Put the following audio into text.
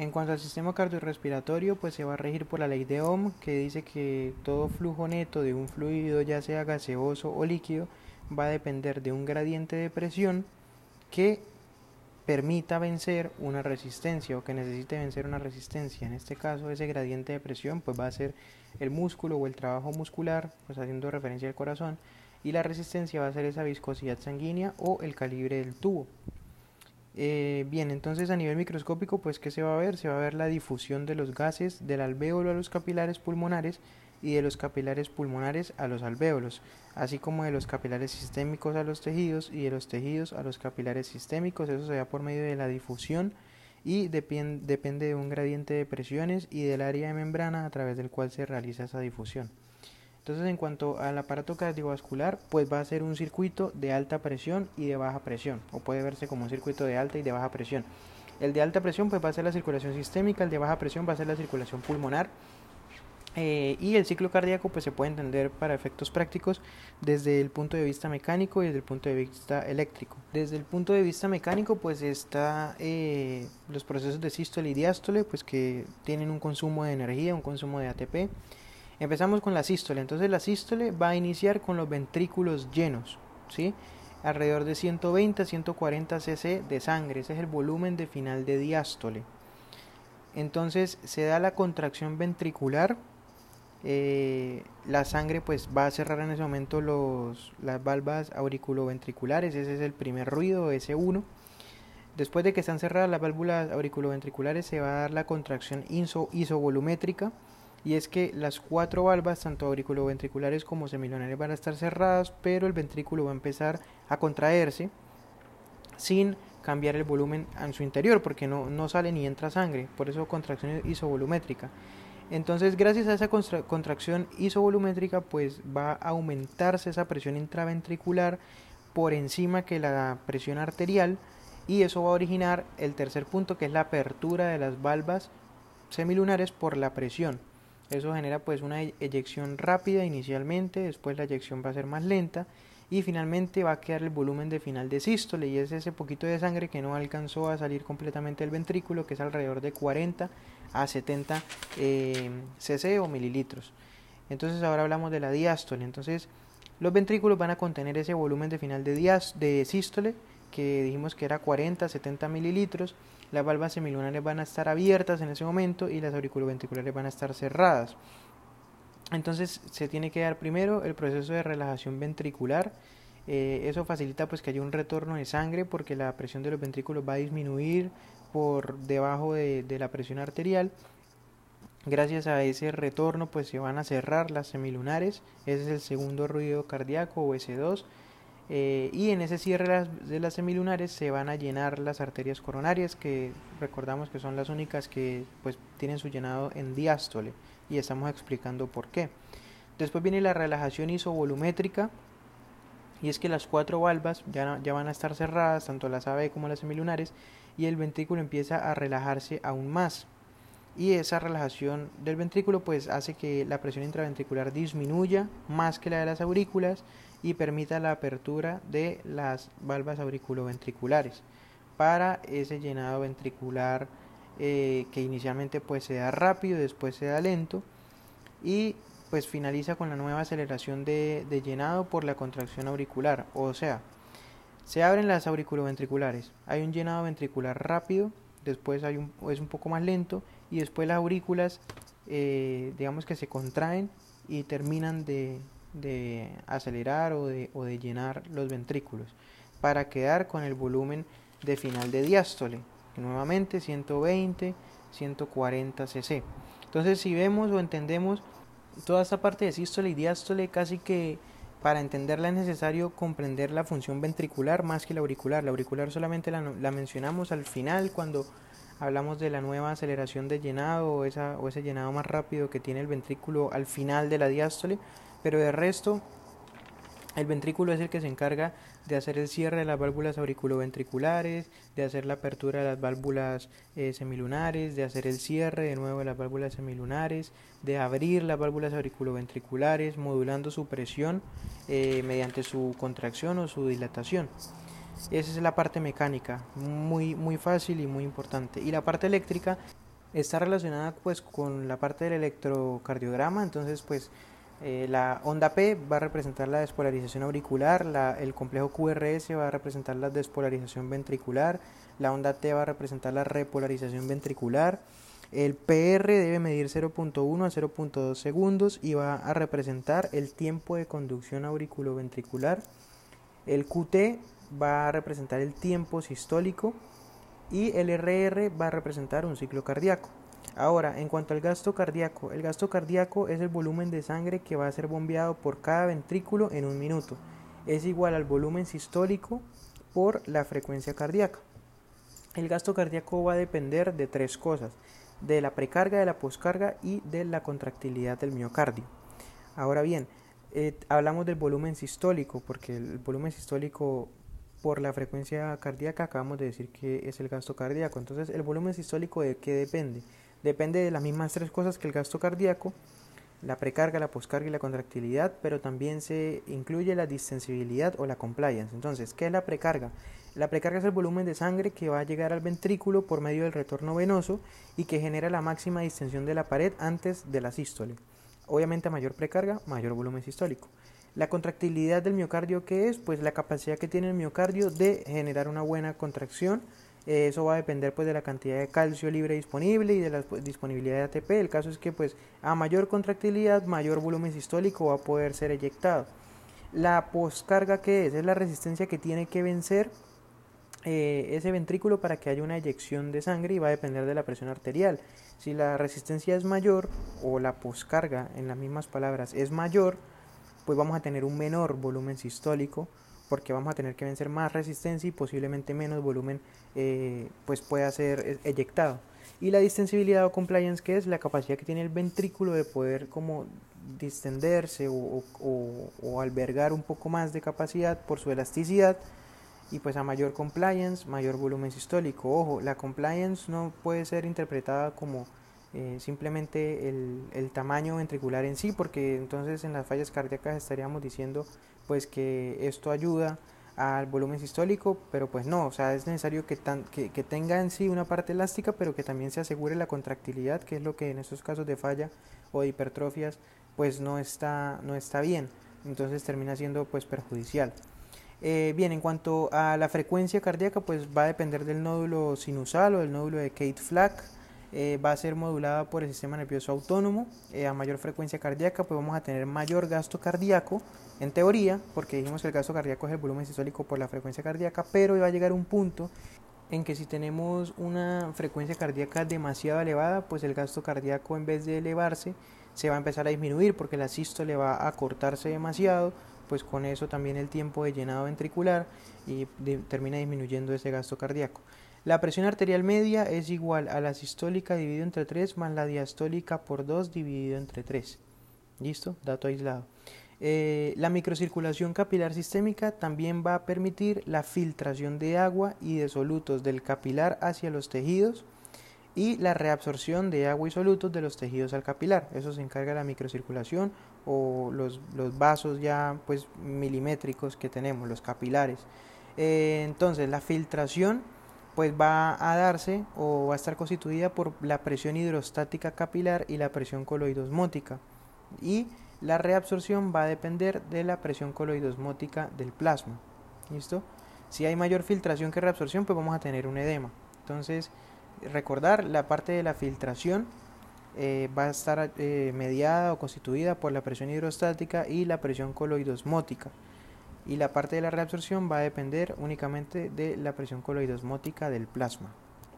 En cuanto al sistema cardiorrespiratorio, pues se va a regir por la ley de Ohm, que dice que todo flujo neto de un fluido, ya sea gaseoso o líquido, va a depender de un gradiente de presión que permita vencer una resistencia o que necesite vencer una resistencia. En este caso, ese gradiente de presión pues va a ser el músculo o el trabajo muscular, pues haciendo referencia al corazón, y la resistencia va a ser esa viscosidad sanguínea o el calibre del tubo. Eh, bien, entonces a nivel microscópico, pues ¿qué se va a ver? Se va a ver la difusión de los gases del alvéolo a los capilares pulmonares y de los capilares pulmonares a los alvéolos, así como de los capilares sistémicos a los tejidos y de los tejidos a los capilares sistémicos. Eso se da por medio de la difusión y depende de un gradiente de presiones y del área de membrana a través del cual se realiza esa difusión. Entonces, en cuanto al aparato cardiovascular, pues va a ser un circuito de alta presión y de baja presión, o puede verse como un circuito de alta y de baja presión. El de alta presión pues va a ser la circulación sistémica, el de baja presión va a ser la circulación pulmonar. Eh, y el ciclo cardíaco pues se puede entender para efectos prácticos desde el punto de vista mecánico y desde el punto de vista eléctrico. Desde el punto de vista mecánico pues está eh, los procesos de sístole y diástole pues que tienen un consumo de energía, un consumo de ATP Empezamos con la sístole. Entonces la sístole va a iniciar con los ventrículos llenos, ¿sí? Alrededor de 120 a 140 cc de sangre. Ese es el volumen de final de diástole. Entonces se da la contracción ventricular. Eh, la sangre pues va a cerrar en ese momento los, las valvas auriculoventriculares. Ese es el primer ruido, S1. Después de que están cerradas las válvulas auriculoventriculares se va a dar la contracción iso, isovolumétrica y es que las cuatro valvas, tanto auriculoventriculares como semilunares, van a estar cerradas, pero el ventrículo va a empezar a contraerse sin cambiar el volumen en su interior, porque no, no sale ni entra sangre, por eso contracción isovolumétrica. Entonces, gracias a esa contracción isovolumétrica, pues va a aumentarse esa presión intraventricular por encima que la presión arterial y eso va a originar el tercer punto que es la apertura de las valvas semilunares por la presión. Eso genera pues una eyección rápida inicialmente, después la eyección va a ser más lenta y finalmente va a quedar el volumen de final de sístole y es ese poquito de sangre que no alcanzó a salir completamente del ventrículo que es alrededor de 40 a 70 eh, cc o mililitros. Entonces ahora hablamos de la diástole. Entonces los ventrículos van a contener ese volumen de final de, de sístole que dijimos que era 40 70 mililitros, las valvas semilunares van a estar abiertas en ese momento y las auriculoventriculares van a estar cerradas. Entonces se tiene que dar primero el proceso de relajación ventricular. Eh, eso facilita pues que haya un retorno de sangre porque la presión de los ventrículos va a disminuir por debajo de, la presión arterial. Gracias a ese retorno pues se van a cerrar las semilunares. Ese es el segundo ruido cardíaco o S2 eh, y en ese cierre de las semilunares se van a llenar las arterias coronarias que recordamos que son las únicas que pues tienen su llenado en diástole y estamos explicando por qué. Después viene la relajación isovolumétrica y es que las cuatro valvas ya, ya van a estar cerradas, tanto las AV como las semilunares, y el ventrículo empieza a relajarse aún más. Y esa relajación del ventrículo pues hace que la presión intraventricular disminuya más que la de las aurículas y permita la apertura de las valvas auriculoventriculares. Para ese llenado ventricular eh, que inicialmente pues se da rápido, después se da lento y pues finaliza con la nueva aceleración de, llenado por la contracción auricular, o sea, se abren las auriculoventriculares, hay un llenado ventricular rápido, después hay un, es un poco más lento y después las aurículas eh, digamos que se contraen y terminan de, de acelerar o de, o de llenar los ventrículos para quedar con el volumen de final de diástole, nuevamente 120, 140 cc. Entonces, si vemos o entendemos toda esta parte de sístole y diástole, casi que para entenderla es necesario comprender la función ventricular más que la auricular. La auricular solamente la, la mencionamos al final cuando hablamos de la nueva aceleración de llenado o, esa, o ese llenado más rápido que tiene el ventrículo al final de la diástole pero de resto el ventrículo es el que se encarga de hacer el cierre de las válvulas auriculoventriculares, de hacer la apertura de las válvulas eh, semilunares, de hacer el cierre de nuevo de las válvulas semilunares, de abrir las válvulas auriculoventriculares, modulando su presión eh, mediante su contracción o su dilatación. Esa es la parte mecánica, muy, muy fácil y muy importante. Y la parte eléctrica está relacionada pues con la parte del electrocardiograma, entonces pues eh, la onda P va a representar la despolarización auricular, el complejo QRS va a representar la despolarización ventricular, la onda T va a representar la repolarización ventricular, el PR debe medir 0.1 a 0.2 segundos y va a representar el tiempo de conducción auriculoventricular, el QT va a representar el tiempo sistólico, y el RR va a representar un ciclo cardíaco. Ahora, en cuanto al gasto cardíaco, el gasto cardíaco es el volumen de sangre que va a ser bombeado por cada ventrículo en un minuto. Es igual al volumen sistólico por la frecuencia cardíaca. El gasto cardíaco va a depender de tres cosas, de la precarga, de la poscarga y de la contractilidad del miocardio. Ahora bien, eh, hablamos del volumen sistólico, porque el volumen sistólico por la frecuencia cardíaca acabamos de decir que es el gasto cardíaco. Entonces, el volumen sistólico de qué depende? Depende de las mismas tres cosas que el gasto cardíaco, la precarga, la poscarga y la contractilidad, pero también se incluye la distensibilidad o la compliance. Entonces, ¿qué es la precarga? La precarga es el volumen de sangre que va a llegar al ventrículo por medio del retorno venoso y que genera la máxima distensión de la pared antes de la sístole. Obviamente a mayor precarga, mayor volumen sistólico. La contractilidad del miocardio, ¿qué es? Pues la capacidad que tiene el miocardio de generar una buena contracción. Eh, eso va a depender pues de la cantidad de calcio libre disponible y de la disponibilidad de ATP. El caso es que pues a mayor contractilidad, mayor volumen sistólico va a poder ser eyectado. La poscarga, ¿qué es? Es la resistencia que tiene que vencer eh, ese ventrículo para que haya una eyección de sangre y va a depender de la presión arterial. Si la resistencia es mayor o la poscarga, en las mismas palabras, es mayor, pues vamos a tener un menor volumen sistólico porque vamos a tener que vencer más resistencia y posiblemente menos volumen eh, pues pueda ser e-, eyectado. Y la distensibilidad o compliance que es la capacidad que tiene el ventrículo de poder como distenderse o, albergar un poco más de capacidad por su elasticidad y pues a mayor compliance, mayor volumen sistólico. Ojo, la compliance no puede ser interpretada como eh, simplemente el, el, tamaño ventricular en sí, porque entonces en las fallas cardíacas estaríamos diciendo pues que esto ayuda al volumen sistólico, pero pues no, o sea, es necesario que, tan, que, que, tenga en sí una parte elástica, pero que también se asegure la contractilidad, que es lo que en estos casos de falla o de hipertrofias pues no está, no está bien, entonces termina siendo pues perjudicial. Eh, bien, en cuanto a la frecuencia cardíaca, pues va a depender del nódulo sinusal o del nódulo de Kate-Flack. Eh, va a ser modulada por el sistema nervioso autónomo. Eh, a mayor frecuencia cardíaca, pues vamos a tener mayor gasto cardíaco, en teoría, porque dijimos que el gasto cardíaco es el volumen sistólico por la frecuencia cardíaca, pero va a llegar un punto en que si tenemos una frecuencia cardíaca demasiado elevada, pues el gasto cardíaco en vez de elevarse, se va a empezar a disminuir porque la sístole va a cortarse demasiado, pues con eso también el tiempo de llenado ventricular y termina disminuyendo ese gasto cardíaco. La presión arterial media es igual a la sistólica dividido entre 3 más la diastólica por 2 dividido entre 3. ¿Listo? Dato aislado. Eh, la microcirculación capilar sistémica también va a permitir la filtración de agua y de solutos del capilar hacia los tejidos y la reabsorción de agua y solutos de los tejidos al capilar. Eso se encarga la microcirculación o los, vasos ya pues milimétricos que tenemos, los capilares. Eh, entonces la filtración pues va a darse o va a estar constituida por la presión hidrostática capilar y la presión coloidosmótica. Y la reabsorción va a depender de la presión coloidosmótica del plasma. ¿Listo? Si hay mayor filtración que reabsorción, pues vamos a tener un edema. Entonces, recordar la parte de la filtración eh, va a estar eh, mediada o constituida por la presión hidrostática y la presión coloidosmótica y la parte de la reabsorción va a depender únicamente de la presión coloidosmótica del plasma.